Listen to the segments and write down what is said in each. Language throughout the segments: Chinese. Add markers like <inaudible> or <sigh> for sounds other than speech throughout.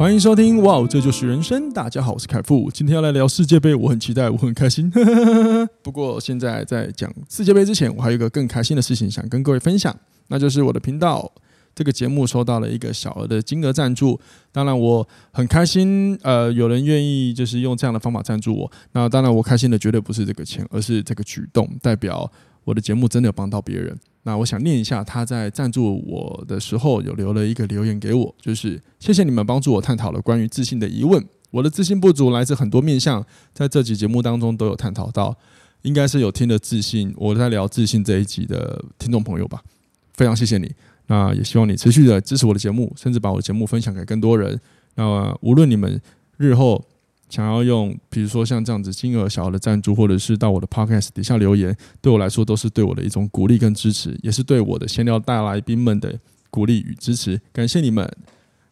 欢迎收听，哇，这就是人生。大家好，我是凯富，今天要来聊世界杯，我很期待，我很开心。<laughs> 不过现在在讲世界杯之前，我还有一个更开心的事情想跟各位分享，那就是我的频道这个节目收到了一个小额的金额赞助。当然我很开心，呃，有人愿意就是用这样的方法赞助我。那当然我开心的绝对不是这个钱，而是这个举动代表我的节目真的有帮到别人。那我想念一下，他在赞助我的时候有留了一个留言给我，就是谢谢你们帮助我探讨了关于自信的疑问。我的自信不足来自很多面向，在这集节目当中都有探讨到，应该是有听了自信，我在聊自信这一集的听众朋友吧，非常谢谢你。那也希望你持续的支持我的节目，甚至把我的节目分享给更多人。那无论你们日后。想要用，比如说像这样子金额小的赞助，或者是到我的 podcast 底下留言，对我来说都是对我的一种鼓励跟支持，也是对我的闲聊大来宾们的鼓励与支持，感谢你们。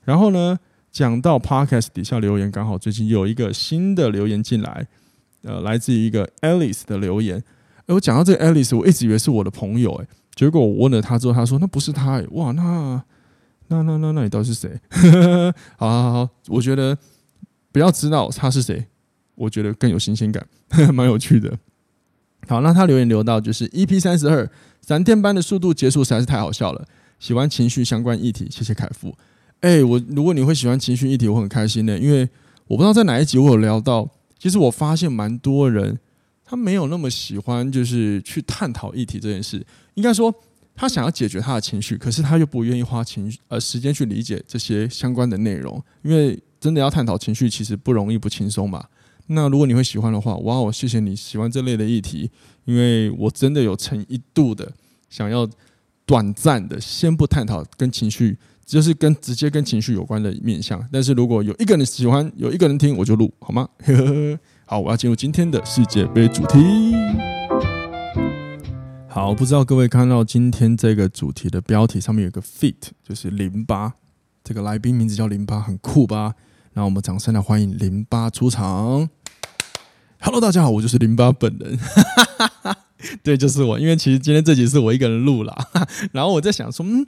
然后呢，讲到 podcast 底下留言，刚好最近有一个新的留言进来，呃，来自于一个 Alice 的留言。哎，我讲到这个 Alice，我一直以为是我的朋友，哎，结果我问了他之后，他说那不是他，哎，哇，那那那那那你到底是谁？<laughs> 好好好，我觉得。不要知道他是谁，我觉得更有新鲜感，<laughs> 蛮有趣的。好，那他留言留到就是 EP 三十二，闪电般的速度结束实在是太好笑了。喜欢情绪相关议题，谢谢凯夫。哎，我如果你会喜欢情绪议题，我很开心的，因为我不知道在哪一集我有聊到，其实我发现蛮多人他没有那么喜欢，就是去探讨议题这件事。应该说，他想要解决他的情绪，可是他又不愿意花情绪呃时间去理解这些相关的内容，因为。真的要探讨情绪，其实不容易不轻松嘛。那如果你会喜欢的话，哇，我谢谢你喜欢这类的议题，因为我真的有诚一度的想要短暂的先不探讨跟情绪，就是跟直接跟情绪有关的面向。但是如果有一个人喜欢，有一个人听，我就录，好吗？<laughs> 好，我要进入今天的世界杯主题。好，不知道各位看到今天这个主题的标题上面有个 “fit”，就是淋巴。这个来宾名字叫淋巴，很酷吧？那我们掌声来欢迎零八出场。Hello，大家好，我就是零八本人。<laughs> 对，就是我。因为其实今天这集是我一个人录了，<laughs> 然后我在想说，嗯，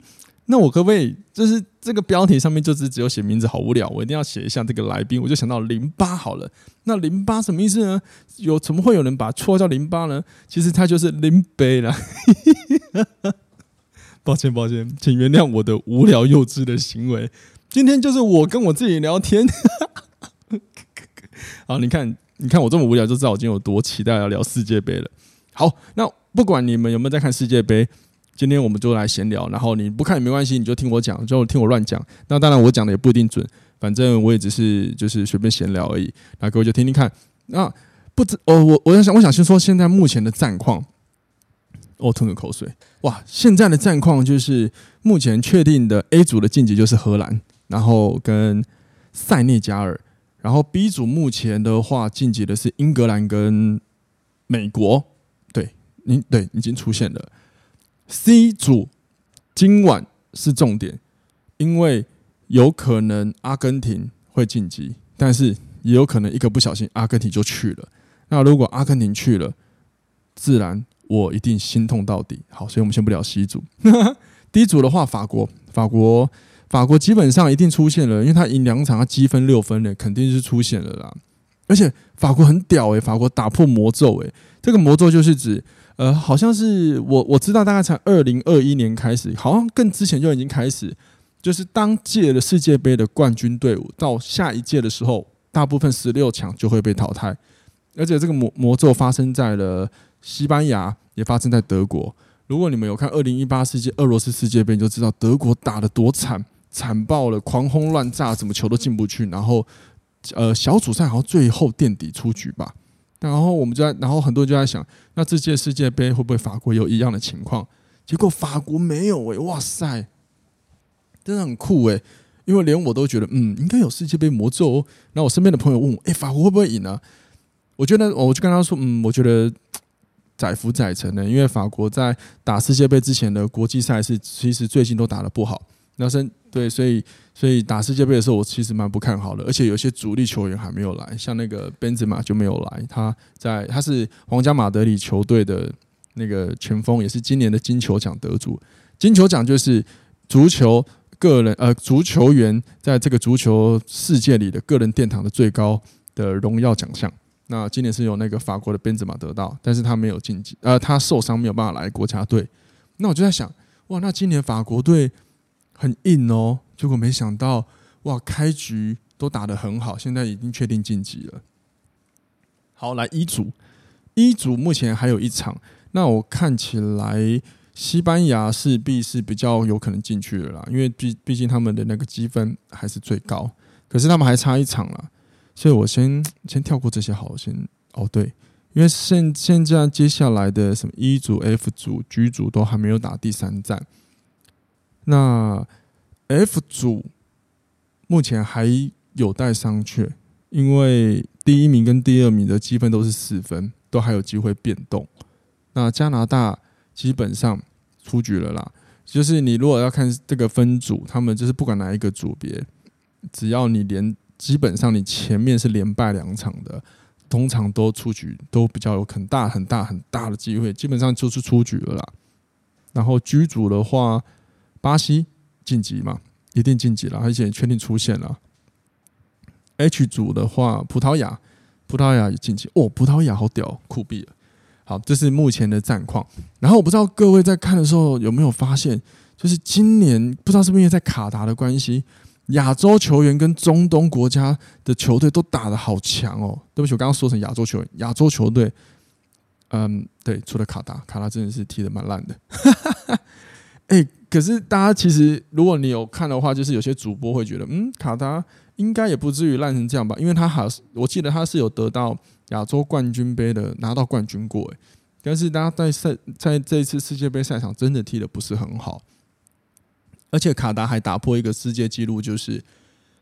那我可不可以就是这个标题上面就是只有写名字，好无聊，我一定要写一下这个来宾。我就想到零八好了。那零八什么意思呢？有怎么会有人把绰号叫零八呢？其实他就是林北了。<laughs> 抱歉，抱歉，请原谅我的无聊幼稚的行为。今天就是我跟我自己聊天。<laughs> 好，你看，你看我这么无聊，就知道我今天有多期待要聊世界杯了。好，那不管你们有没有在看世界杯，今天我们就来闲聊。然后你不看也没关系，你就听我讲，就听我乱讲。那当然，我讲的也不一定准，反正我也只是就是随便闲聊而已。那各位就听听看。那不知哦，我我想我想先说现在目前的战况。我吞个口水。哇，现在的战况就是目前确定的 A 组的晋级就是荷兰，然后跟塞内加尔，然后 B 组目前的话晋级的是英格兰跟美国。对，你对已经出现了。C 组今晚是重点，因为有可能阿根廷会晋级，但是也有可能一个不小心阿根廷就去了。那如果阿根廷去了，自然。我一定心痛到底。好，所以我们先不聊 C 组。<laughs> D 组的话，法国，法国，法国基本上一定出现了，因为他赢两场，他积分六分的，肯定是出现了啦。而且法国很屌诶、法国打破魔咒诶、这个魔咒就是指，呃，好像是我我知道，大概从二零二一年开始，好像更之前就已经开始，就是当届的世界杯的冠军队伍到下一届的时候，大部分十六强就会被淘汰，而且这个魔魔咒发生在了西班牙。也发生在德国。如果你们有看二零一八世界俄罗斯世界杯，你就知道德国打得多惨，惨爆了，狂轰乱炸，怎么球都进不去。然后，呃，小组赛好像最后垫底出局吧。然后我们就在，然后很多人就在想，那这届世界杯会不会法国有一样的情况？结果法国没有诶、哇塞，真的很酷诶、因为连我都觉得，嗯，应该有世界杯魔咒哦。然后我身边的朋友问我，诶，法国会不会赢呢？我觉得我就跟他说，嗯，我觉得载浮载沉的，因为法国在打世界杯之前的国际赛事，其实最近都打得不好。那是对，所以所以打世界杯的时候，我其实蛮不看好的，而且有些主力球员还没有来，像那个本泽马就没有来，他在他是皇家马德里球队的那个前锋，也是今年的金球奖得主。金球奖就是足球个人呃足球员在这个足球世界里的个人殿堂的最高的荣耀奖项。那今年是由那个法国的本泽马得到，但是他没有晋级，呃，他受伤没有办法来国家队。那我就在想，哇，那今年法国队。很硬哦，结果没想到哇，开局都打得很好，现在已经确定晋级了。好，来一组，一组目前还有一场，那我看起来西班牙势必是比较有可能进去了啦，因为毕毕竟他们的那个积分还是最高，可是他们还差一场了，所以我先先跳过这些，好，先哦对，因为现现在接下来的什么 E 组、F 组、G 组都还没有打第三战。那 F 组目前还有待商榷，因为第一名跟第二名的积分都是四分，都还有机会变动。那加拿大基本上出局了啦，就是你如果要看这个分组，他们就是不管哪一个组别，只要你连基本上你前面是连败两场的，通常都出局，都比较有很大很大很大的机会，基本上就是出局了啦。然后 G 组的话。巴西晋级嘛，一定晋级了，而且确定出现了。H 组的话，葡萄牙，葡萄牙也晋级哦，葡萄牙好屌，酷毙了。好，这是目前的战况。然后我不知道各位在看的时候有没有发现，就是今年不知道是不是因为在卡达的关系，亚洲球员跟中东国家的球队都打得好强哦。对不起，我刚刚说成亚洲球员，亚洲球队，嗯，对，除了卡达，卡达真的是踢得蛮烂的。哎、可是大家其实，如果你有看的话，就是有些主播会觉得，嗯，卡达应该也不至于烂成这样吧？因为他好，我记得他是有得到亚洲冠军杯的，拿到冠军过。哎，但是大家在赛在这一次世界杯赛场真的踢得不是很好，而且卡达还打破一个世界纪录，就是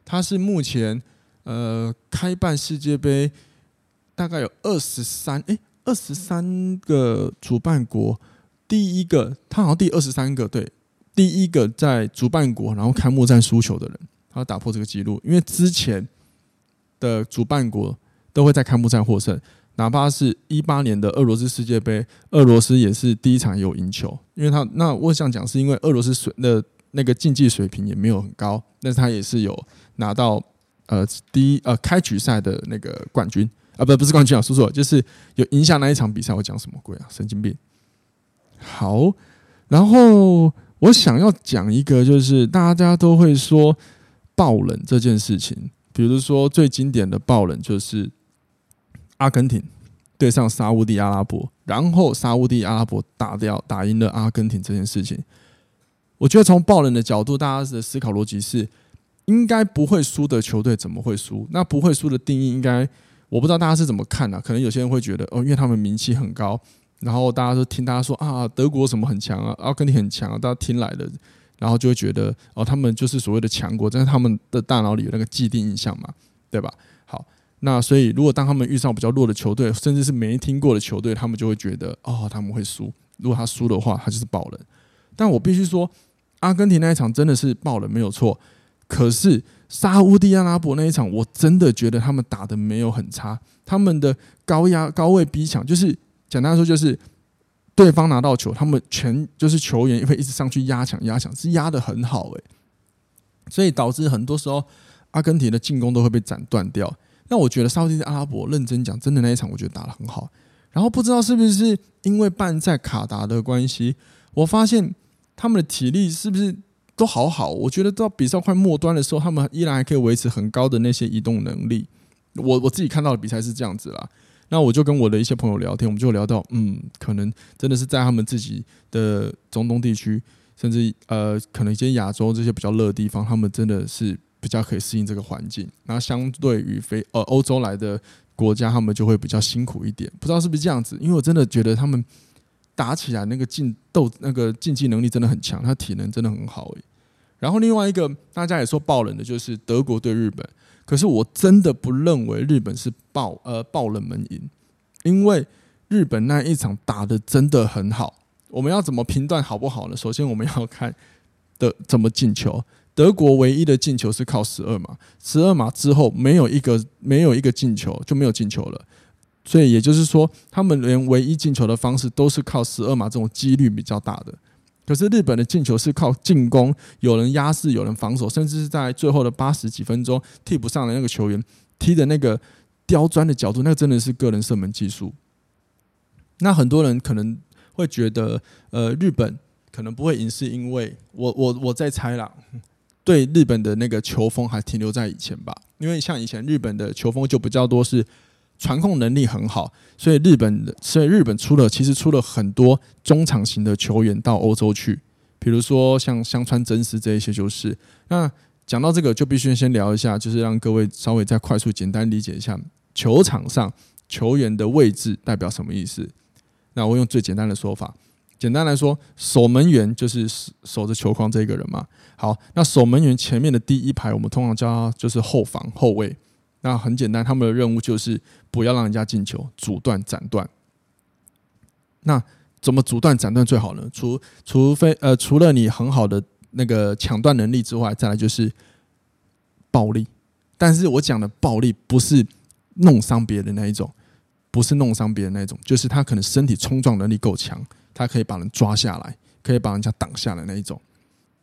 他是目前呃开办世界杯大概有二十三哎二十三个主办国。第一个，他好像第二十三个，对，第一个在主办国然后开幕战输球的人，他要打破这个记录，因为之前的主办国都会在开幕战获胜，哪怕是一八年的俄罗斯世界杯，俄罗斯也是第一场有赢球，因为他那我想讲是因为俄罗斯水的那个竞技水平也没有很高，但是他也是有拿到呃第一呃开局赛的那个冠军。啊，不不是冠军啊，说错了，就是有赢下那一场比赛，我讲什么鬼啊，神经病。好，然后我想要讲一个，就是大家都会说爆冷这件事情，比如说最经典的爆冷就是阿根廷对上沙乌地阿拉伯，然后沙乌地阿拉伯打掉打赢了阿根廷这件事情。我觉得从爆冷的角度，大家的思考逻辑是，应该不会输的球队怎么会输？那不会输的定义应该我不知道大家是怎么看的？可能有些人会觉得哦，因为他们名气很高。然后大家都听大家说啊，德国什么很强啊，阿根廷很强啊，大家听来的，然后就会觉得哦，他们就是所谓的强国，但是他们的大脑里有那个既定印象嘛，对吧？好，那所以如果当他们遇上比较弱的球队，甚至是没听过的球队，他们就会觉得哦，他们会输。如果他输的话，他就是爆冷。但我必须说，阿根廷那一场真的是爆冷没有错，可是沙乌地阿拉伯那一场，我真的觉得他们打得没有很差，他们的高压高位逼抢就是。简单说就是，对方拿到球，他们全就是球员会一直上去压抢压抢，是压得很好哎，所以导致很多时候阿根廷的进攻都会被斩断掉。那我觉得沙乌地阿拉伯认真讲，真的那一场我觉得打得很好。然后不知道是不是因为办在卡达的关系，我发现他们的体力是不是都好好？我觉得到比赛快末端的时候，他们依然还可以维持很高的那些移动能力。我我自己看到的比赛是这样子啦。那我就跟我的一些朋友聊天，我们就聊到，嗯，可能真的是在他们自己的中东地区，甚至呃，可能一些亚洲这些比较热的地方，他们真的是比较可以适应这个环境。那相对于非呃欧洲来的国家，他们就会比较辛苦一点。不知道是不是这样子？因为我真的觉得他们打起来那个竞斗那个竞技能力真的很强，他体能真的很好诶。然后另外一个大家也说爆冷的就是德国对日本。可是我真的不认为日本是爆呃爆冷门赢，因为日本那一场打得真的很好。我们要怎么评断好不好呢？首先我们要看的怎么进球。德国唯一的进球是靠十二码，十二码之后没有一个没有一个进球就没有进球了。所以也就是说，他们连唯一进球的方式都是靠十二码这种几率比较大的。可是日本的进球是靠进攻，有人压制，有人防守，甚至是在最后的八十几分钟，替补上的那个球员踢的那个刁钻的角度，那真的是个人射门技术。那很多人可能会觉得，呃，日本可能不会赢，是因为我我我在猜啦，对日本的那个球风还停留在以前吧，因为像以前日本的球风就比较多是。传控能力很好，所以日本，所以日本出了其实出了很多中场型的球员到欧洲去，比如说像香川真司这一些就是。那讲到这个，就必须先聊一下，就是让各位稍微再快速简单理解一下球场上球员的位置代表什么意思。那我用最简单的说法，简单来说，守门员就是守着球框这个人嘛。好，那守门员前面的第一排，我们通常叫他就是后防后卫。那很简单，他们的任务就是不要让人家进球，阻断、斩断。那怎么阻断、斩断最好呢？除除非呃，除了你很好的那个抢断能力之外，再来就是暴力。但是我讲的暴力不是弄伤别人那一种，不是弄伤别人那一种，就是他可能身体冲撞能力够强，他可以把人抓下来，可以把人家挡下来那一种。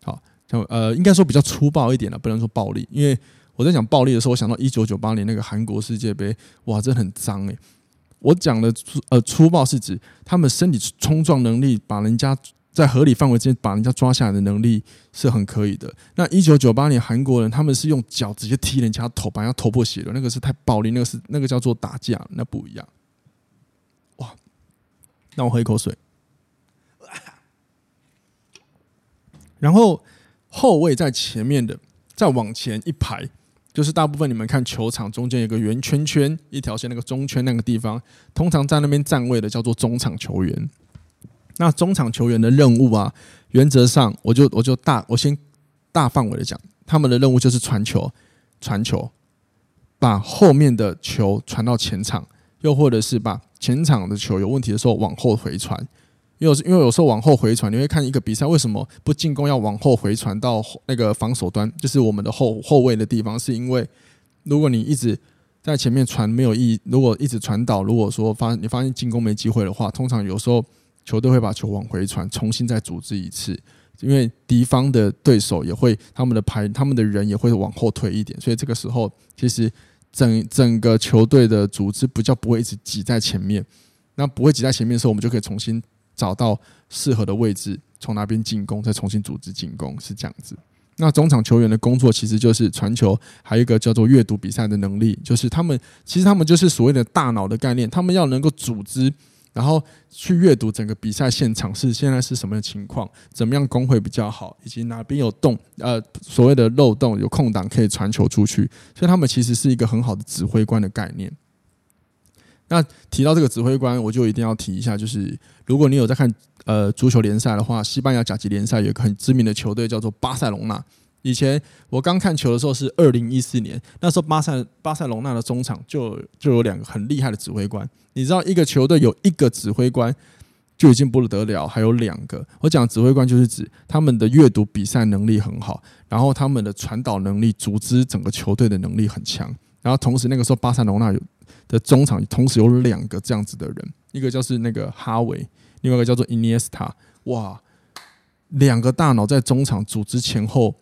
好，就呃，应该说比较粗暴一点了，不能说暴力，因为。我在讲暴力的时候，我想到一九九八年那个韩国世界杯，哇，真的很脏诶。我讲的粗呃粗暴是指他们身体冲撞能力，把人家在合理范围之内把人家抓下来的能力是很可以的。那一九九八年韩国人他们是用脚直接踢人家头，把人家头破血流，那个是太暴力，那个是那个叫做打架，那不一样。哇，让我喝一口水。然后后卫在前面的，再往前一排。就是大部分你们看球场中间有个圆圈圈，一条线那个中圈那个地方，通常在那边站位的叫做中场球员。那中场球员的任务啊，原则上我就我就大我先大范围的讲，他们的任务就是传球，传球，把后面的球传到前场，又或者是把前场的球有问题的时候往后回传。因为因为有时候往后回传，你会看一个比赛，为什么不进攻要往后回传到那个防守端，就是我们的后后卫的地方？是因为如果你一直在前面传没有意义，如果一直传导，如果说发你发现进攻没机会的话，通常有时候球队会把球往回传，重新再组织一次，因为敌方的对手也会他们的排他们的人也会往后退一点，所以这个时候其实整整个球队的组织比较不会一直挤在前面，那不会挤在前面的时候，我们就可以重新。找到适合的位置，从那边进攻，再重新组织进攻，是这样子。那中场球员的工作其实就是传球，还有一个叫做阅读比赛的能力，就是他们其实他们就是所谓的大脑的概念，他们要能够组织，然后去阅读整个比赛现场是现在是什么情况，怎么样攻会比较好，以及哪边有洞，呃，所谓的漏洞有空档可以传球出去，所以他们其实是一个很好的指挥官的概念。那提到这个指挥官，我就一定要提一下，就是如果你有在看呃足球联赛的话，西班牙甲级联赛有一个很知名的球队叫做巴塞隆纳。以前我刚看球的时候是二零一四年，那时候巴塞巴塞隆纳的中场就就有两个很厉害的指挥官。你知道一个球队有一个指挥官就已经不得了，还有两个。我讲指挥官就是指他们的阅读比赛能力很好，然后他们的传导能力、组织整个球队的能力很强。然后同时那个时候巴塞隆纳有。的中场同时有两个这样子的人，一个就是那个哈维，另外一个叫做伊涅斯塔。哇，两个大脑在中场组织前后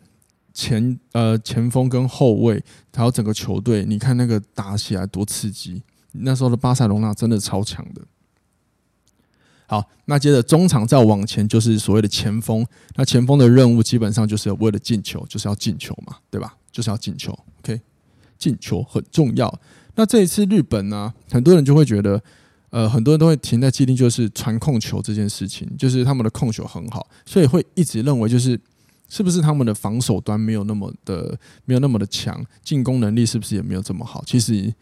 前呃前锋跟后卫，还有整个球队，你看那个打起来多刺激！那时候的巴塞罗那真的超强的。好，那接着中场再往前就是所谓的前锋，那前锋的任务基本上就是为了进球，就是要进球嘛，对吧？就是要进球。OK，进球很重要。那这一次日本呢，很多人就会觉得，呃，很多人都会停在既定，就是传控球这件事情，就是他们的控球很好，所以会一直认为就是是不是他们的防守端没有那么的没有那么的强，进攻能力是不是也没有这么好？其实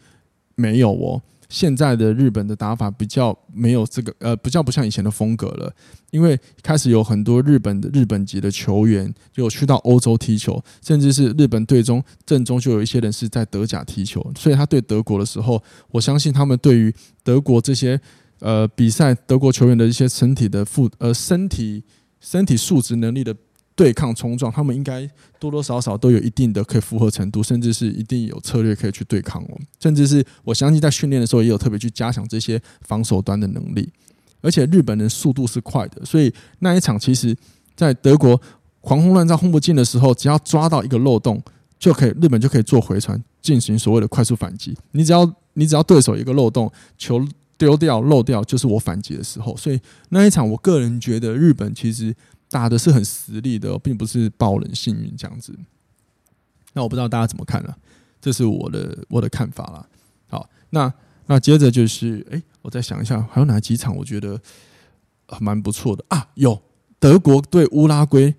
没有哦。现在的日本的打法比较没有这个呃，比较不像以前的风格了，因为开始有很多日本的日本籍的球员就去到欧洲踢球，甚至是日本队中正中就有一些人是在德甲踢球，所以他对德国的时候，我相信他们对于德国这些呃比赛德国球员的一些身体的负呃身体身体素质能力的。对抗冲撞，他们应该多多少少都有一定的可以负荷程度，甚至是一定有策略可以去对抗哦。甚至是我相信在训练的时候也有特别去加强这些防守端的能力。而且日本人速度是快的，所以那一场其实，在德国狂轰乱炸轰不进的时候，只要抓到一个漏洞，就可以日本就可以做回传进行所谓的快速反击。你只要你只要对手一个漏洞，球丢掉漏掉，就是我反击的时候。所以那一场，我个人觉得日本其实。打的是很实力的，并不是爆冷幸运这样子。那我不知道大家怎么看了，这是我的我的看法啦。好，那那接着就是，哎，我再想一下，还有哪几场我觉得蛮不错的啊？有德国对乌拉圭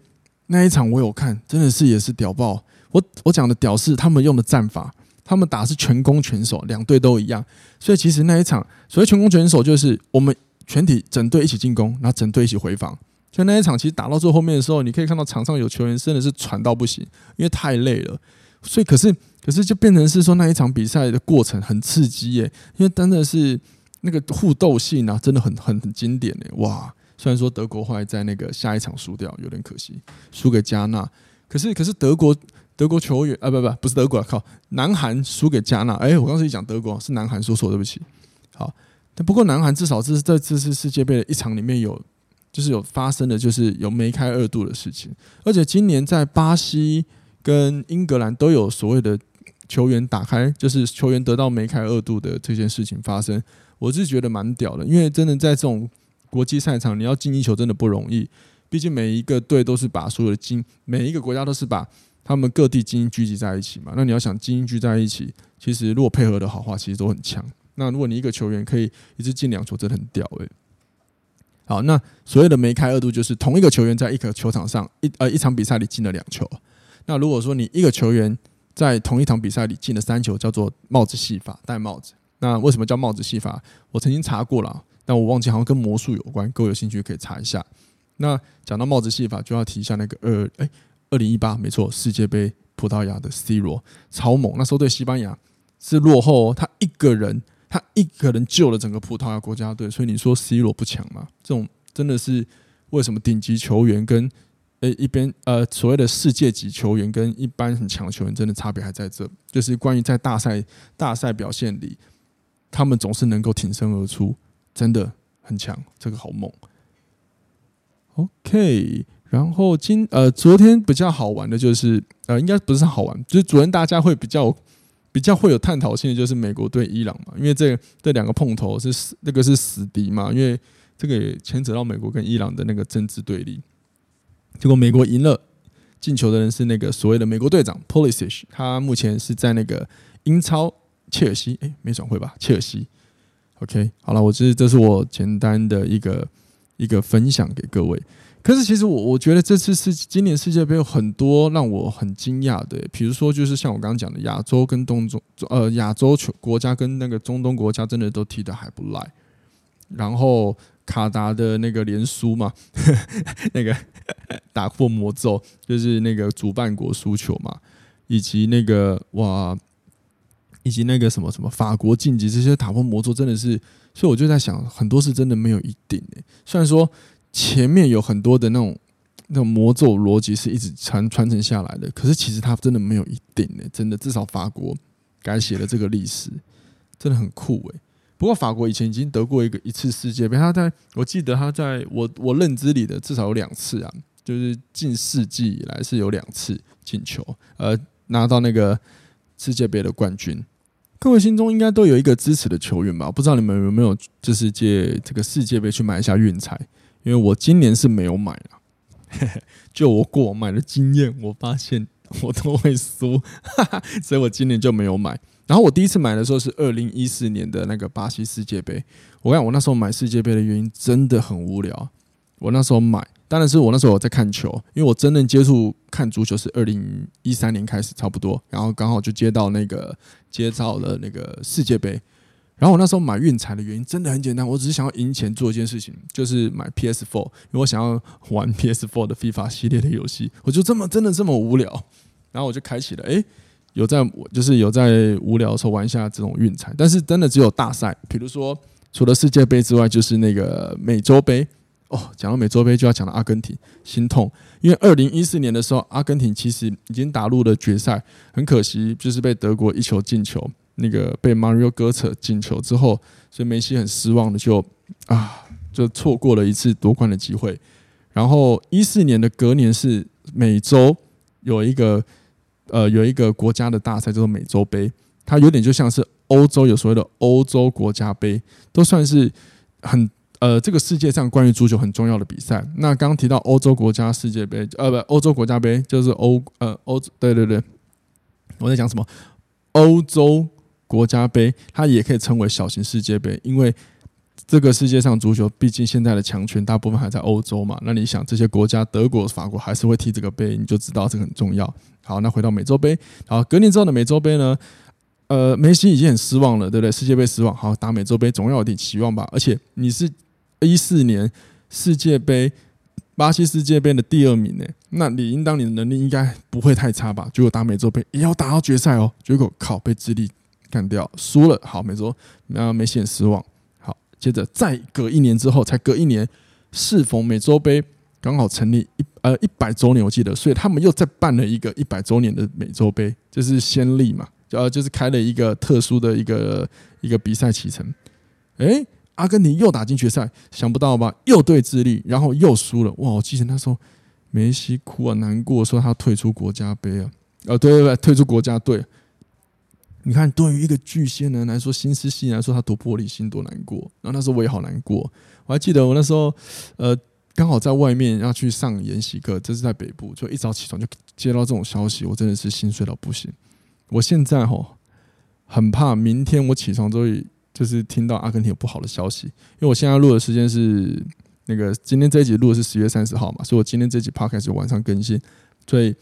那一场我有看，真的是也是屌爆。我我讲的屌是他们用的战法，他们打是全攻全守，两队都一样。所以其实那一场所谓全攻全守，就是我们全体整队一起进攻，然后整队一起回防。就那一场，其实打到最后面的时候，你可以看到场上有球员真的是喘到不行，因为太累了。所以，可是，可是就变成是说那一场比赛的过程很刺激耶，因为真的是那个互斗性啊，真的很很很经典耶。哇！虽然说德国后来在那个下一场输掉，有点可惜，输给加纳。可是，可是德国德国球员啊，不不不是德国，靠，南韩输给加纳。哎，我刚才一讲德国是南韩说错，对不起。好，但不过南韩至少这是在这次世界杯的一场里面有。就是有发生的，就是有梅开二度的事情，而且今年在巴西跟英格兰都有所谓的球员打开，就是球员得到梅开二度的这件事情发生，我是觉得蛮屌的，因为真的在这种国际赛场，你要进一球真的不容易，毕竟每一个队都是把所有的精，每一个国家都是把他们各地精英聚集在一起嘛，那你要想精英聚在一起，其实如果配合的好话，其实都很强。那如果你一个球员可以一直进两球，真的很屌诶、好，那所谓的梅开二度就是同一个球员在一个球场上一呃一场比赛里进了两球。那如果说你一个球员在同一场比赛里进了三球，叫做帽子戏法，戴帽子。那为什么叫帽子戏法？我曾经查过了，但我忘记好像跟魔术有关。各位有兴趣可以查一下。那讲到帽子戏法，就要提一下那个二 <laughs> 哎二零一八没错，世界杯葡萄牙的 C 罗超猛，那时候对西班牙是落后，他一个人。他一个人救了整个葡萄牙国家队，所以你说 C 罗不强吗？这种真的是为什么顶级球员跟呃一边呃所谓的世界级球员跟一般很强的球员真的差别还在这，就是关于在大赛大赛表现里，他们总是能够挺身而出，真的很强，这个好猛。OK，然后今呃昨天比较好玩的就是呃应该不是好玩，就是昨天大家会比较。比较会有探讨性的就是美国对伊朗嘛，因为这这两个碰头是死那个是死敌嘛，因为这个也牵扯到美国跟伊朗的那个政治对立。结果美国赢了，进球的人是那个所谓的美国队长 Pulisic，他目前是在那个英超切尔西，哎，没转会吧？切尔西。OK，好了，我这这是我简单的一个一个分享给各位。可是其实我我觉得这次是今年世界杯有很多让我很惊讶的，比如说就是像我刚刚讲的亚洲跟东中呃亚洲球国家跟那个中东国家真的都踢得还不赖，然后卡达的那个连输嘛，<laughs> 那个 <laughs> 打破魔咒就是那个主办国输球嘛，以及那个哇，以及那个什么什么法国晋级这些打破魔咒真的是，所以我就在想很多事真的没有一定诶，虽然说。前面有很多的那种那种魔咒逻辑是一直传传承下来的，可是其实它真的没有一定诶，真的至少法国改写了这个历史，真的很酷诶。不过法国以前已经得过一个一次世界杯，他在我记得他在我我认知里的至少有两次啊，就是近世纪以来是有两次进球，呃，拿到那个世界杯的冠军。各位心中应该都有一个支持的球员吧？不知道你们有没有就是借这个世界杯去买一下运彩？因为我今年是没有买了，<laughs> 就我过往买的经验，我发现我都会输，<laughs> 所以我今年就没有买。然后我第一次买的时候是二零一四年的那个巴西世界杯。我讲我那时候买世界杯的原因真的很无聊。我那时候买，当然是我那时候我在看球，因为我真正接触看足球是二零一三年开始差不多，然后刚好就接到那个接到了那个世界杯。然后我那时候买运彩的原因真的很简单，我只是想要赢钱做一件事情，就是买 PS4，因为我想要玩 PS4 的 FIFA 系列的游戏。我就这么真的这么无聊，然后我就开启了，诶，有在就是有在无聊的时候玩一下这种运彩，但是真的只有大赛，比如说除了世界杯之外，就是那个美洲杯。哦，讲到美洲杯就要讲到阿根廷，心痛，因为二零一四年的时候，阿根廷其实已经打入了决赛，很可惜就是被德国一球进球。那个被 Mario 割扯进球之后，所以梅西很失望的就啊，就错过了一次夺冠的机会。然后一四年的隔年是美洲有一个呃有一个国家的大赛叫做美洲杯，它有点就像是欧洲有所谓的欧洲国家杯，都算是很呃这个世界上关于足球很重要的比赛。那刚刚提到欧洲国家世界杯，呃不欧洲国家杯就是欧呃欧对对对，我在讲什么欧洲。国家杯，它也可以称为小型世界杯，因为这个世界上足球毕竟现在的强权大部分还在欧洲嘛。那你想，这些国家，德国、法国还是会踢这个杯，你就知道这个很重要。好，那回到美洲杯，好，隔年之后的美洲杯呢？呃，梅西已经很失望了，对不对？世界杯失望，好，打美洲杯总要有点期望吧。而且你是一四年世界杯，巴西世界杯的第二名呢，那理应当你的能力应该不会太差吧？结果打美洲杯也要打到决赛哦，结果靠，被智利。干掉，输了，好，没错，那梅西很失望。好，接着再隔一年之后，才隔一年，适逢美洲杯刚好成立一呃一百周年，我记得，所以他们又再办了一个一百周年的美洲杯，这是先例嘛，呃，就是开了一个特殊的一个一个比赛启程。诶，阿根廷又打进决赛，想不到吧？又对智利，然后又输了。哇，我记得那时候梅西哭啊，难过，说他退出国家杯啊，呃，对对对，退出国家队。你看，对于一个巨蟹男来说，心思细来说，他多玻璃心，多难过。然后那时候我也好难过，我还记得我那时候，呃，刚好在外面要去上研习课，这是在北部，就一早起床就接到这种消息，我真的是心碎到不行。我现在吼很怕明天我起床之后，就是听到阿根廷有不好的消息，因为我现在录的时间是那个今天这一集录的是十月三十号嘛，所以我今天这一集 p o d c a 晚上更新，所以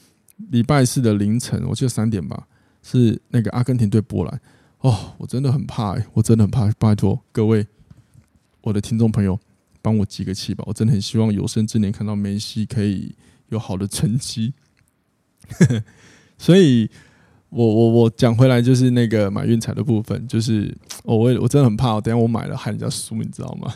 礼拜四的凌晨，我记得三点吧。是那个阿根廷对波兰哦，我真的很怕哎，我真的很怕。拜托各位，我的听众朋友，帮我集个气吧！我真的很希望有生之年看到梅西可以有好的成绩。<laughs> 所以我我我讲回来就是那个买运彩的部分，就是我我我真的很怕，等下我买了害人家输，你知道吗？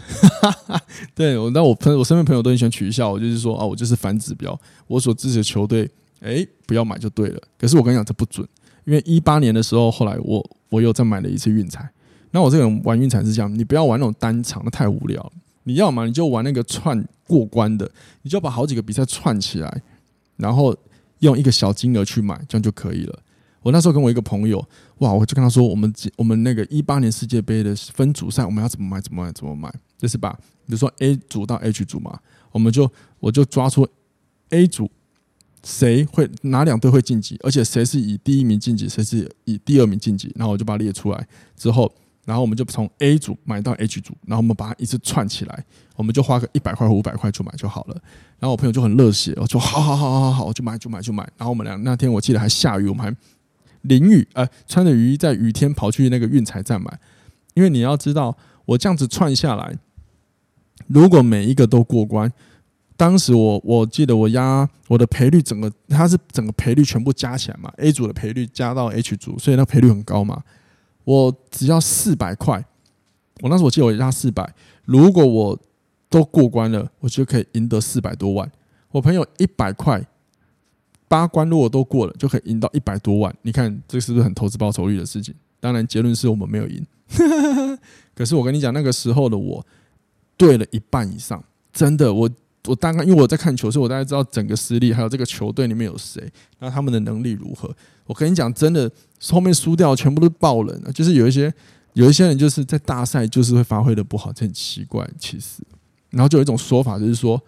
<laughs> 对，我那我朋我身边朋友都很喜欢取笑我，就是说啊，我就是反指标，我所支持的球队，哎，不要买就对了。可是我跟你讲，这不准。因为一八年的时候，后来我我又再买了一次运彩。那我这个人玩运彩是这样，你不要玩那种单场的，太无聊。你要嘛，你就玩那个串过关的，你就把好几个比赛串起来，然后用一个小金额去买，这样就可以了。我那时候跟我一个朋友，哇，我就跟他说，我们我们那个一八年世界杯的分组赛，我们要怎么买，怎么买，怎么买，就是把比如说 A 组到 H 组嘛，我们就我就抓出 A 组。谁会哪两队会晋级？而且谁是以第一名晋级，谁是以第二名晋级？然后我就把它列出来之后，然后我们就从 A 组买到 H 组，然后我们把它一次串起来，我们就花个一百块或五百块就买就好了。然后我朋友就很热血，我说好好好好好好，我就买就买就买。然后我们俩那天我记得还下雨，我们还淋雨，呃，穿着雨衣在雨天跑去那个运彩站买。因为你要知道，我这样子串下来，如果每一个都过关。当时我我记得我压我的赔率整个它是整个赔率全部加起来嘛，A 组的赔率加到 H 组，所以那赔率很高嘛。我只要四百块，我那时候我记得我压四百，如果我都过关了，我就可以赢得四百多万。我朋友一百块八关如果都过了，就可以赢到一百多万。你看这是不是很投资报酬率的事情？当然结论是我们没有赢，<laughs> 可是我跟你讲，那个时候的我对了一半以上，真的我。我大概因为我在看球，所以我大概知道整个实力，还有这个球队里面有谁，那他们的能力如何。我跟你讲，真的后面输掉全部都爆冷了！就是有一些有一些人就是在大赛就是会发挥的不好，这很奇怪。其实，然后就有一种说法，就是说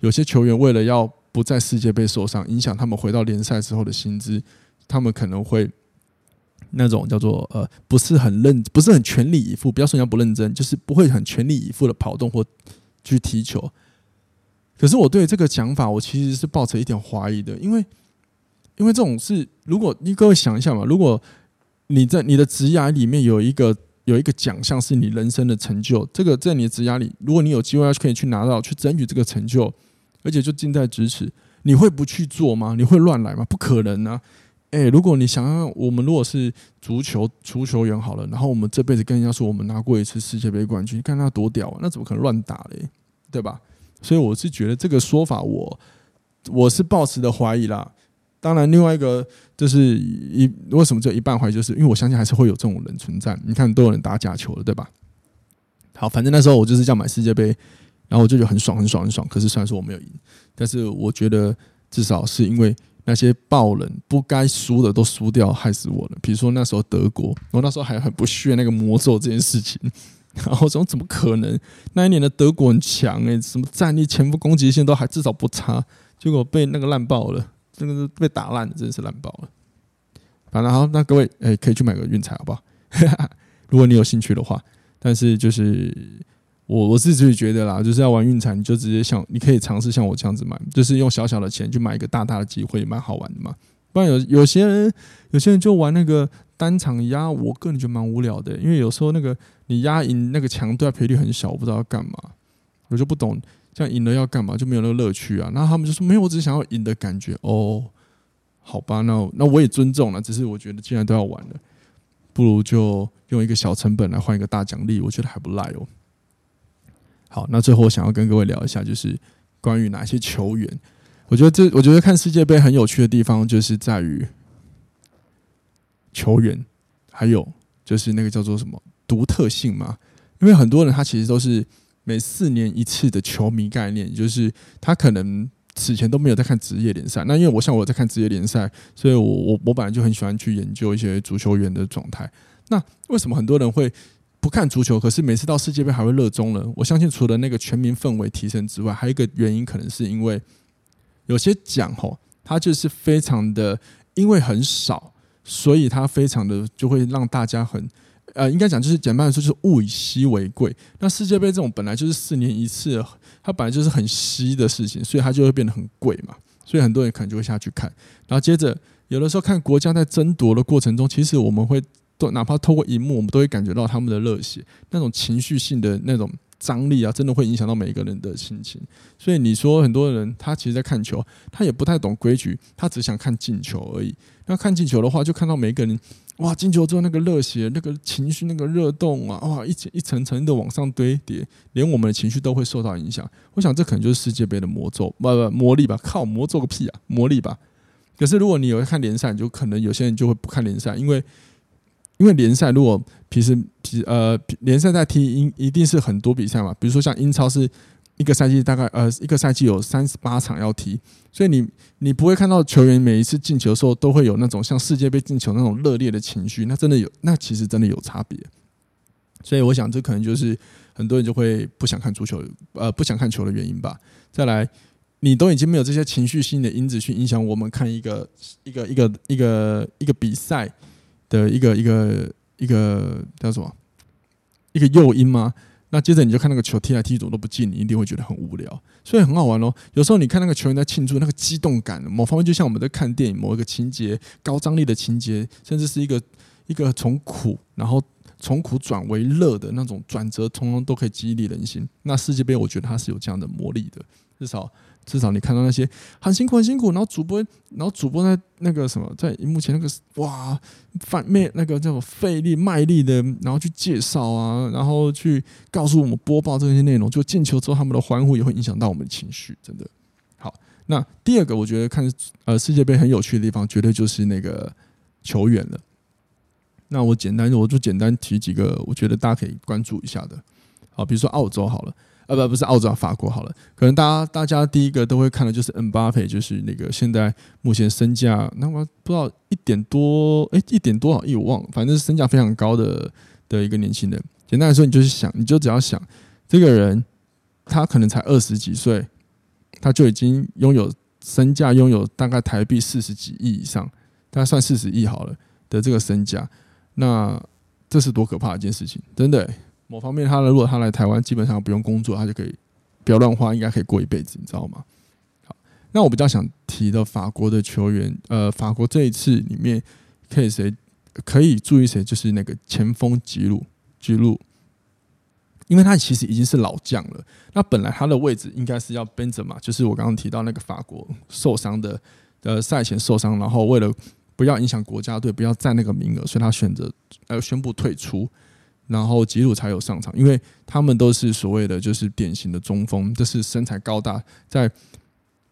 有些球员为了要不在世界杯受伤，影响他们回到联赛之后的薪资，他们可能会那种叫做呃不是很认，不是很全力以赴。不要说人家不认真，就是不会很全力以赴的跑动或去踢球。可是我对这个讲法，我其实是抱着一点怀疑的，因为，因为这种事，如果你各位想一下嘛，如果你在你的职涯里面有一个有一个奖项是你人生的成就，这个在你的职涯里，如果你有机会要可以去拿到，去争取这个成就，而且就近在咫尺，你会不去做吗？你会乱来吗？不可能啊！诶、如果你想要，我们如果是足球足球员好了，然后我们这辈子跟人家说我们拿过一次世界杯冠军，你看他多屌啊！那怎么可能乱打嘞？对吧？所以我是觉得这个说法我，我是抱持的怀疑啦。当然，另外一个就是一为什么只有一半怀疑，就是因为我相信还是会有这种人存在。你看，都有人打假球了，对吧？好，反正那时候我就是这样买世界杯，然后我就觉得很爽，很爽，很爽。可是虽然说我没有赢，但是我觉得至少是因为。那些爆冷不该输的都输掉，害死我了。比如说那时候德国，我那时候还很不屑那个魔咒这件事情，<laughs> 然后说怎么可能？那一年的德国很强诶、什么战力、前锋、攻击线都还至少不差，结果被那个烂爆了，这个是被打烂，真的是烂爆了。反正好，那各位诶、可以去买个运彩好不好？<laughs> 如果你有兴趣的话，但是就是。我我自己觉得啦，就是要玩运彩，你就直接像你可以尝试像我这样子买，就是用小小的钱去买一个大大的机会，蛮好玩的嘛。不然有有些人有些人就玩那个单场压，我个人觉得蛮无聊的，因为有时候那个你压赢那个强对赔率很小，我不知道要干嘛，我就不懂这样赢了要干嘛，就没有那个乐趣啊。然后他们就说没有，我只是想要赢的感觉。哦，好吧，那那我也尊重了，只是我觉得既然都要玩了，不如就用一个小成本来换一个大奖励，我觉得还不赖哦。好，那最后我想要跟各位聊一下，就是关于哪些球员。我觉得这，我觉得看世界杯很有趣的地方，就是在于球员，还有就是那个叫做什么独特性嘛。因为很多人他其实都是每四年一次的球迷概念，就是他可能此前都没有在看职业联赛。那因为我像我在看职业联赛，所以我我我本来就很喜欢去研究一些足球员的状态。那为什么很多人会？不看足球，可是每次到世界杯还会热衷了。我相信除了那个全民氛围提升之外，还有一个原因可能是因为有些奖吼，它就是非常的，因为很少，所以它非常的就会让大家很呃，应该讲就是简单来说就是物以稀为贵。那世界杯这种本来就是四年一次，它本来就是很稀的事情，所以它就会变得很贵嘛。所以很多人可能就会下去看。然后接着有的时候看国家在争夺的过程中，其实我们会。都哪怕透过荧幕，我们都会感觉到他们的热血，那种情绪性的那种张力啊，真的会影响到每一个人的心情。所以你说很多人他其实在看球，他也不太懂规矩，他只想看进球而已。那看进球的话，就看到每个人哇，进球之后那个热血、那个情绪、那个热动啊，哇，一层一层层的往上堆叠，连我们的情绪都会受到影响。我想这可能就是世界杯的魔咒，不不魔力吧？靠，魔咒个屁啊，魔力吧。可是如果你有看联赛，就可能有些人就会不看联赛，因为。因为联赛如果平时平呃联赛在踢，一一定是很多比赛嘛。比如说像英超是一个赛季大概呃一个赛季有三十八场要踢，所以你你不会看到球员每一次进球的时候都会有那种像世界杯进球那种热烈的情绪，那真的有，那其实真的有差别。所以我想这可能就是很多人就会不想看足球，呃不想看球的原因吧。再来，你都已经没有这些情绪性的因子去影响我们看一个一个一个一个一个比赛。的一个一个一个叫什么？一个诱因吗？那接着你就看那个球踢来踢走都不进，你一定会觉得很无聊。所以很好玩哦。有时候你看那个球员在庆祝，那个激动感，某方面就像我们在看电影，某一个情节高张力的情节，甚至是一个一个从苦然后从苦转为乐的那种转折，通通都可以激励人心。那世界杯，我觉得它是有这样的魔力的，至少。至少你看到那些很辛苦很辛苦，然后主播，然后主播在那个什么，在荧幕前那个哇，反面那个叫什么费力卖力的，然后去介绍啊，然后去告诉我们播报这些内容，就进球之后他们的欢呼也会影响到我们的情绪，真的。好，那第二个我觉得看呃世界杯很有趣的地方，绝对就是那个球员了。那我简单我就简单提几个，我觉得大家可以关注一下的。好，比如说澳洲好了。呃不不是澳洲啊法国好了，可能大家大家第一个都会看的就是恩巴佩，就是那个现在目前身价那么不知道一点多哎一点多少亿我忘了，反正是身价非常高的的一个年轻人。简单来说，你就是想，你就只要想这个人，他可能才二十几岁，他就已经拥有身价拥有大概台币四十几亿以上，大概算四十亿好了的这个身价，那这是多可怕的一件事情，真的。某方面，他如果他来台湾，基本上不用工作，他就可以不要乱花，应该可以过一辈子，你知道吗？好，那我比较想提的法国的球员，呃，法国这一次里面可以谁可以注意谁，就是那个前锋吉鲁吉鲁，因为他其实已经是老将了。那本来他的位置应该是要 benz 嘛，就是我刚刚提到那个法国受伤的，呃，赛前受伤，然后为了不要影响国家队，不要占那个名额，所以他选择呃宣布退出，然后吉鲁才有上场。因为他们都是所谓的就是典型的中锋，就是身材高大，在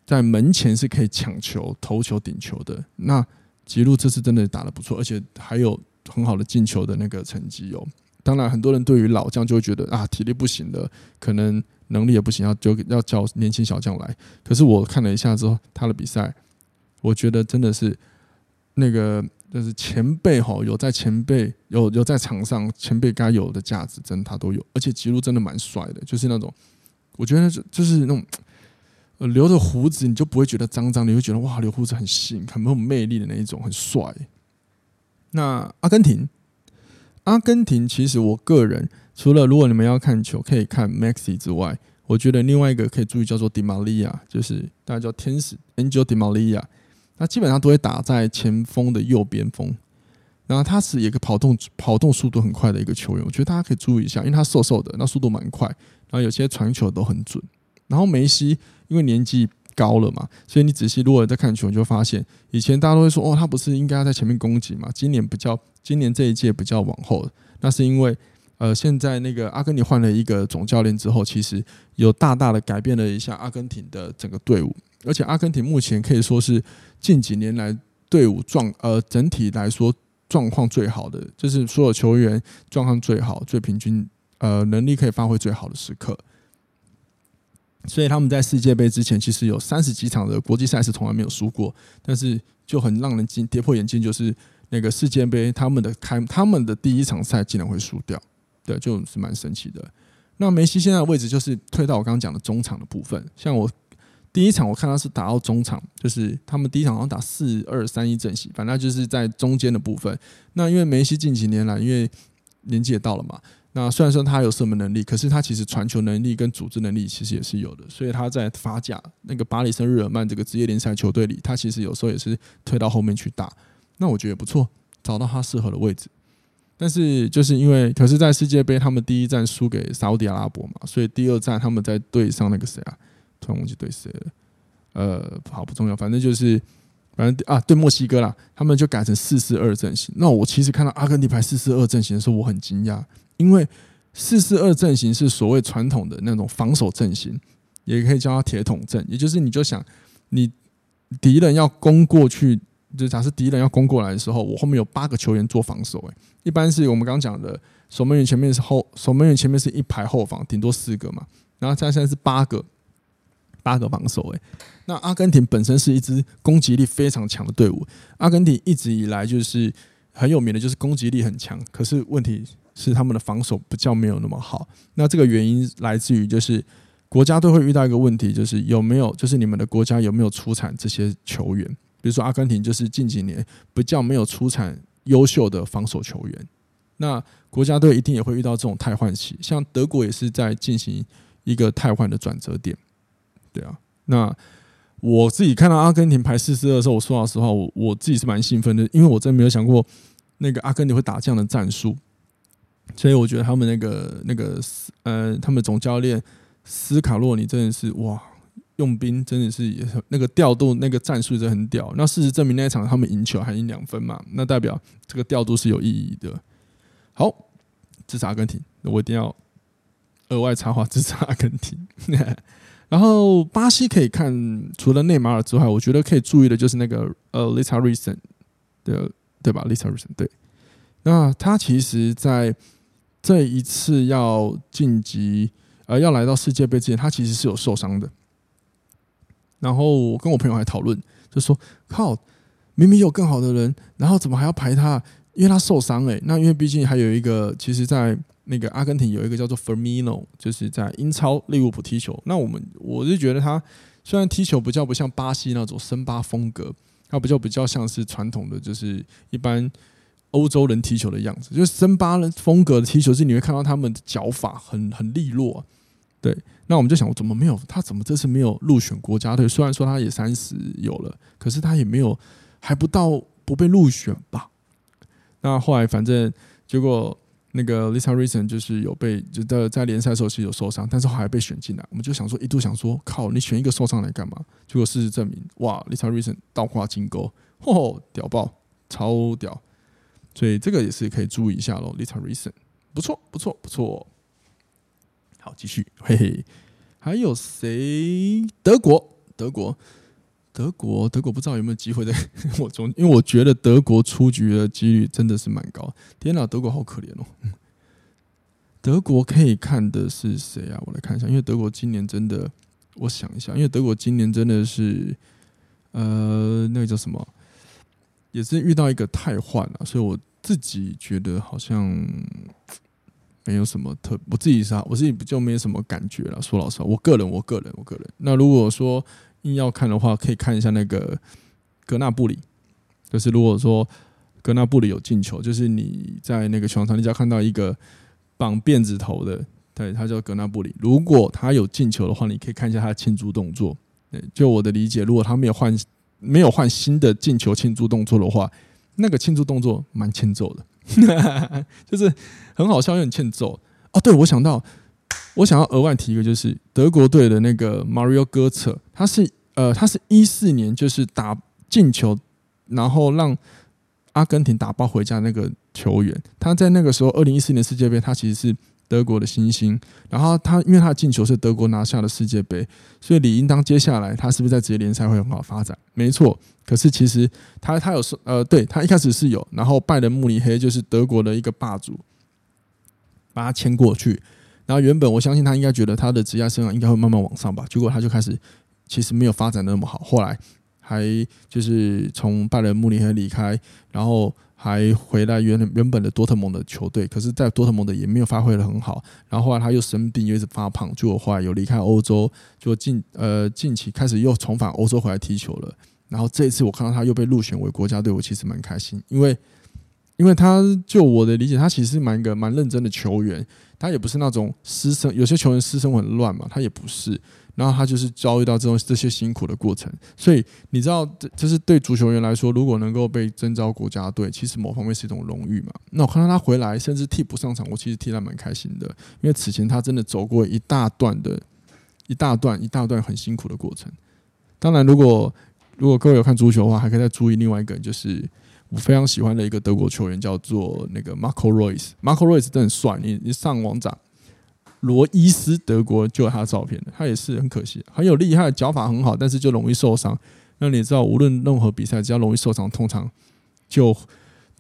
在门前是可以抢球、头球、顶球的。那吉鲁这次真的打得不错，而且还有很好的进球的那个成绩哦。当然，很多人对于老将就会觉得啊，体力不行的，可能能力也不行，要就要叫年轻小将来。可是我看了一下之后，他的比赛，我觉得真的是那个就是前辈哈，有在前辈有有在场上前辈该有的价值，真他都有。而且吉鲁真的蛮帅的，就是那种我觉得就就是那种。呃，留着胡子你就不会觉得脏脏，你会觉得哇，留胡子很新，很没有魅力的那一种，很帅。那阿根廷，阿根廷其实我个人除了如果你们要看球可以看 Maxi 之外，我觉得另外一个可以注意叫做 Di Maria，就是大家叫天使 Angel Di Maria，那基本上都会打在前锋的右边锋，然后他是一个跑动跑动速度很快的一个球员，我觉得大家可以注意一下，因为他瘦瘦的，那速度蛮快，然后有些传球都很准。然后梅西因为年纪高了嘛，所以你仔细如果在看球，你就发现以前大家都会说哦，他不是应该要在前面攻击嘛？今年比较，今年这一届比较往后，那是因为呃，现在那个阿根廷换了一个总教练之后，其实有大大的改变了一下阿根廷的整个队伍，而且阿根廷目前可以说是近几年来队伍状呃整体来说状况最好的，就是所有球员状况最好、最平均呃能力可以发挥最好的时刻。所以他们在世界杯之前，其实有三十几场的国际赛事从来没有输过，但是就很让人惊跌破眼镜，就是那个世界杯他们的开他们的第一场赛竟然会输掉，对，就是蛮神奇的。那梅西现在的位置就是退到我刚刚讲的中场的部分，像我第一场我看他是打到中场，就是他们第一场好像打四二三一阵型，反正就是在中间的部分。那因为梅西近几年来，因为年纪也到了嘛。那虽然说他有射门能力，可是他其实传球能力跟组织能力其实也是有的。所以他在法甲那个巴黎圣日耳曼这个职业联赛球队里，他其实有时候也是推到后面去打。那我觉得也不错，找到他适合的位置。但是就是因为，可是，在世界杯他们第一战输给沙乌地阿拉伯嘛，所以第二战他们在对上那个谁啊？突然忘记对谁了。呃，好不重要，反正就是反正啊，对墨西哥啦，他们就改成四四二阵型。那我其实看到阿根廷排四四二阵型的时候，我很惊讶。因为四四二阵型是所谓传统的那种防守阵型，也可以叫它铁桶阵。也就是你就想，你敌人要攻过去，就假设敌人要攻过来的时候，我后面有八个球员做防守。哎，一般是我们刚讲的守门员前面是后守门员前面是一排后防，顶多四个嘛。然后现在是八个，八个防守。哎，那阿根廷本身是一支攻击力非常强的队伍。阿根廷一直以来就是很有名的，就是攻击力很强。可是问题。是他们的防守比较没有那么好，那这个原因来自于就是国家队会遇到一个问题，就是有没有就是你们的国家有没有出产这些球员？比如说阿根廷就是近几年比较没有出产优秀的防守球员，那国家队一定也会遇到这种汰换期，像德国也是在进行一个汰换的转折点，对啊。那我自己看到阿根廷排四四二的时候，我说老实话，我我自己是蛮兴奋的，因为我真没有想过那个阿根廷会打这样的战术。所以我觉得他们那个那个呃，他们总教练斯卡洛尼真的是哇，用兵真的是也那个调度那个战术真的很屌。那事实证明那一场他们赢球还赢两分嘛，那代表这个调度是有意义的。好，支持阿根廷，我一定要额外插话支持阿根廷。然后巴西可以看，除了内马尔之外，我觉得可以注意的就是那个呃，Richarlison 的对吧？Richarlison 对，那他其实，在这一次要晋级，呃，要来到世界杯之前，他其实是有受伤的。然后我跟我朋友还讨论，就说：“靠，明明有更好的人，然后怎么还要排他？因为他受伤诶。那因为毕竟还有一个，其实，在那个阿根廷有一个叫做 Firmino，就是在英超利物浦踢球。那我们我是觉得他虽然踢球比较不像巴西那种森巴风格，他比较比较像是传统的，就是一般。”欧洲人踢球的样子，就是森巴人风格的踢球，是你会看到他们的脚法很很利落。对，那我们就想，我怎么没有他？怎么这次没有入选国家队？虽然说他也三十有了，可是他也没有还不到不被入选吧？那后来反正结果那个 Lisa Reason 就是有被就在在联赛的时候是有受伤，但是后来被选进来，我们就想说一度想说靠，你选一个受伤来干嘛？结果事实证明，哇，Lisa Reason 倒挂金钩，嚯，屌爆，超屌！所以这个也是可以注意一下喽，Lisa Reason 不错不错不错。好，继续，嘿嘿，还有谁？德国，德国。德国，德国不知道有没有机会在 <laughs> 我中，因为我觉得德国出局的几率真的是蛮高。天哪，德国好可怜哦。德国可以看的是谁啊？我来看一下，因为德国今年真的，我想一下，因为德国今年真的是，呃，那个叫什么，也是遇到一个太换了，所以我自己觉得好像没有什么特，我自己是啊，我自己就没什么感觉了。说老实话，我个人，我个人，我个人。那如果说。硬要看的话，可以看一下那个格纳布里。就是如果说格纳布里有进球，就是你在那个球场上，你只要看到一个绑辫子头的，对，他叫格纳布里。如果他有进球的话，你可以看一下他的庆祝动作。对，就我的理解，如果他没有换没有换新的进球庆祝动作的话，那个庆祝动作蛮欠揍的，<laughs> 就是很好笑又很欠揍。哦，对，我想到。我想要额外提一个，就是德国队的那个 Mario Götze，他是呃，他是一四年就是打进球，然后让阿根廷打包回家那个球员。他在那个时候，二零一四年世界杯，他其实是德国的新星。然后他因为他的进球是德国拿下了世界杯，所以理应当接下来他是不是在职业联赛会很好发展？没错。可是其实他他有说呃，对他一开始是有，然后拜仁慕尼黑就是德国的一个霸主，把他签过去。然后原本我相信他应该觉得他的职业生涯应该会慢慢往上吧，结果他就开始其实没有发展的那么好，后来还就是从拜仁慕尼黑离开，然后还回来原原本的多特蒙德球队，可是，在多特蒙德也没有发挥的很好，然后后来他又生病，又一直发胖，结果后来有离开欧洲，就近呃近期开始又重返欧洲回来踢球了，然后这一次我看到他又被入选为国家队，我其实蛮开心，因为。因为他就我的理解，他其实是蛮一个蛮认真的球员，他也不是那种私生，有些球员私生活很乱嘛，他也不是。然后他就是遭遇到这种这些辛苦的过程，所以你知道，这就是对足球员来说，如果能够被征召国家队，其实某方面是一种荣誉嘛。那我看到他回来，甚至替补上场，我其实替他蛮开心的，因为此前他真的走过一大段的，一大段一大段很辛苦的过程。当然，如果如果各位有看足球的话，还可以再注意另外一个，就是。我非常喜欢的一个德国球员叫做那个 Marco Reus。Marco Reus 真的很帅，你你上网找罗伊斯德国就有他的照片，他也是很可惜，很有厉害，脚法很好，但是就容易受伤。那你知道，无论任何比赛，只要容易受伤，通常就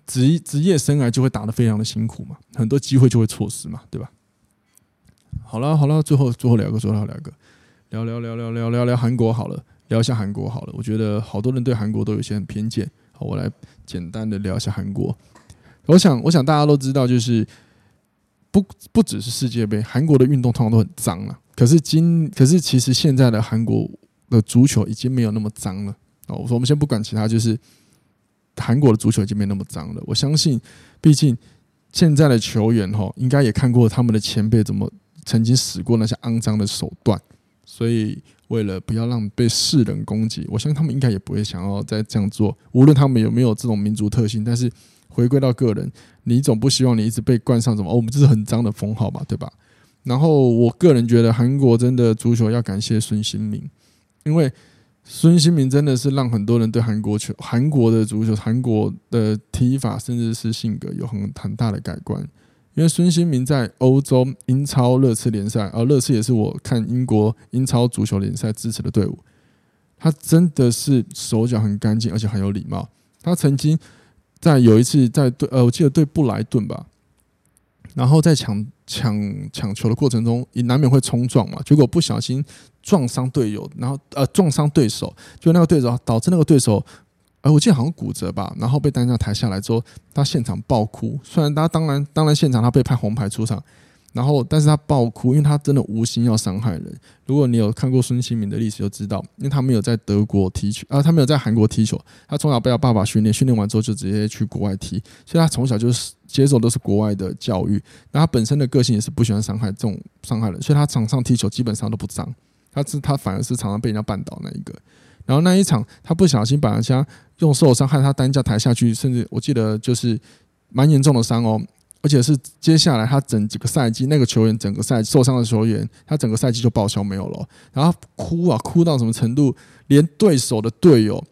职职业生涯就会打得非常的辛苦嘛，很多机会就会错失嘛，对吧？好了好了，最后最后两个，最后两个，聊聊聊聊聊聊聊韩国好了，聊一下韩国好了。我觉得好多人对韩国都有些很偏见。我来简单的聊一下韩国。我想，我想大家都知道，就是不不只是世界杯，韩国的运动通常都很脏了。可是今，可是其实现在的韩国的足球已经没有那么脏了。哦，我说我们先不管其他，就是韩国的足球已经没那么脏了。我相信，毕竟现在的球员哈，应该也看过他们的前辈怎么曾经使过那些肮脏的手段，所以。为了不要让被世人攻击，我相信他们应该也不会想要再这样做。无论他们有没有这种民族特性，但是回归到个人，你总不希望你一直被冠上什么“哦，我们这是很脏”的封号吧，对吧？然后我个人觉得，韩国真的足球要感谢孙兴民，因为孙兴民真的是让很多人对韩国球、韩国的足球、韩国的踢法，甚至是性格有很很大的改观。因为孙兴民在欧洲英超热刺联赛，而热刺也是我看英国英超足球联赛支持的队伍。他真的是手脚很干净，而且很有礼貌。他曾经在有一次在对呃，我记得对布莱顿吧，然后在抢抢抢球的过程中，也难免会冲撞嘛，结果不小心撞伤队友，然后呃撞伤对手，就那个对手导致那个对手。哎我记得好像骨折吧，然后被担架抬下来之后，他现场爆哭。虽然他当然当然现场他被判红牌出场，然后但是他爆哭，因为他真的无心要伤害人。如果你有看过孙兴民的历史，就知道，因为他没有在德国踢球啊，他没有在韩国踢球，他从小被他爸爸训练，训练完之后就直接去国外踢，所以他从小就是接受都是国外的教育。那他本身的个性也是不喜欢伤害这种伤害人，所以他场上踢球基本上都不脏，他是他反而是常常被人家绊倒那一个。然后那一场，他不小心把人家用受伤害他担架抬下去，甚至我记得就是蛮严重的伤哦。而且是接下来他整几个赛季那个球员整个赛受伤的球员，他整个赛季就报销没有了，然后哭啊哭到什么程度，连对手的队友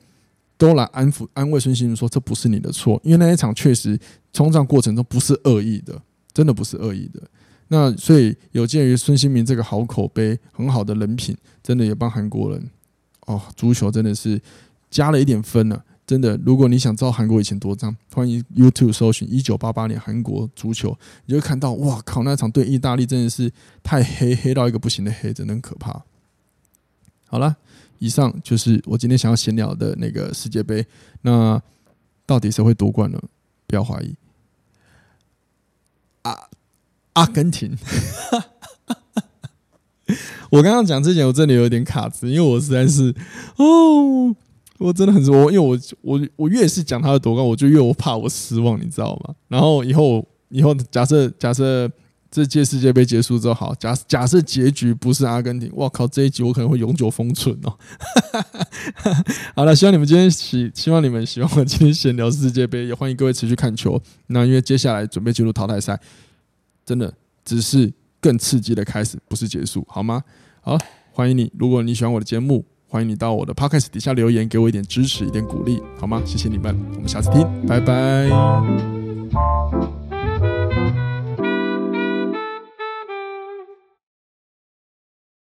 都来安抚安慰孙兴民说，这不是你的错，因为那一场确实冲撞过程中不是恶意的，真的不是恶意的。那所以有鉴于孙兴民这个好口碑、很好的人品，真的也帮韩国人哦，足球真的是加了一点分了。真的，如果你想知道韩国以前多脏，欢迎 YouTube 搜寻一九八八年韩国足球，你就会看到，哇靠，那场对意大利真的是太黑，黑到一个不行的黑，真的很可怕。好了，以上就是我今天想要闲聊的那个世界杯。那到底谁会夺冠呢？不要怀疑，啊，阿根廷。<laughs> 我刚刚讲之前，我这里有点卡词，因为我实在是哦。我真的很我，因为我我我越是讲他的夺冠，我就越我怕我失望，你知道吗？然后以后以后假设假设这届世界杯结束之后，好假假设结局不是阿根廷，我靠，这一集我可能会永久封存哦。<laughs> 好了，希望你们今天喜，希望你们喜欢我今天闲聊世界杯，也欢迎各位持续看球。那因为接下来准备进入淘汰赛，真的只是更刺激的开始，不是结束，好吗？好，欢迎你，如果你喜欢我的节目。欢迎你到我的 Podcast 底下留言，给我一点支持，一点鼓励，好吗？谢谢你们，我们下次听，拜拜。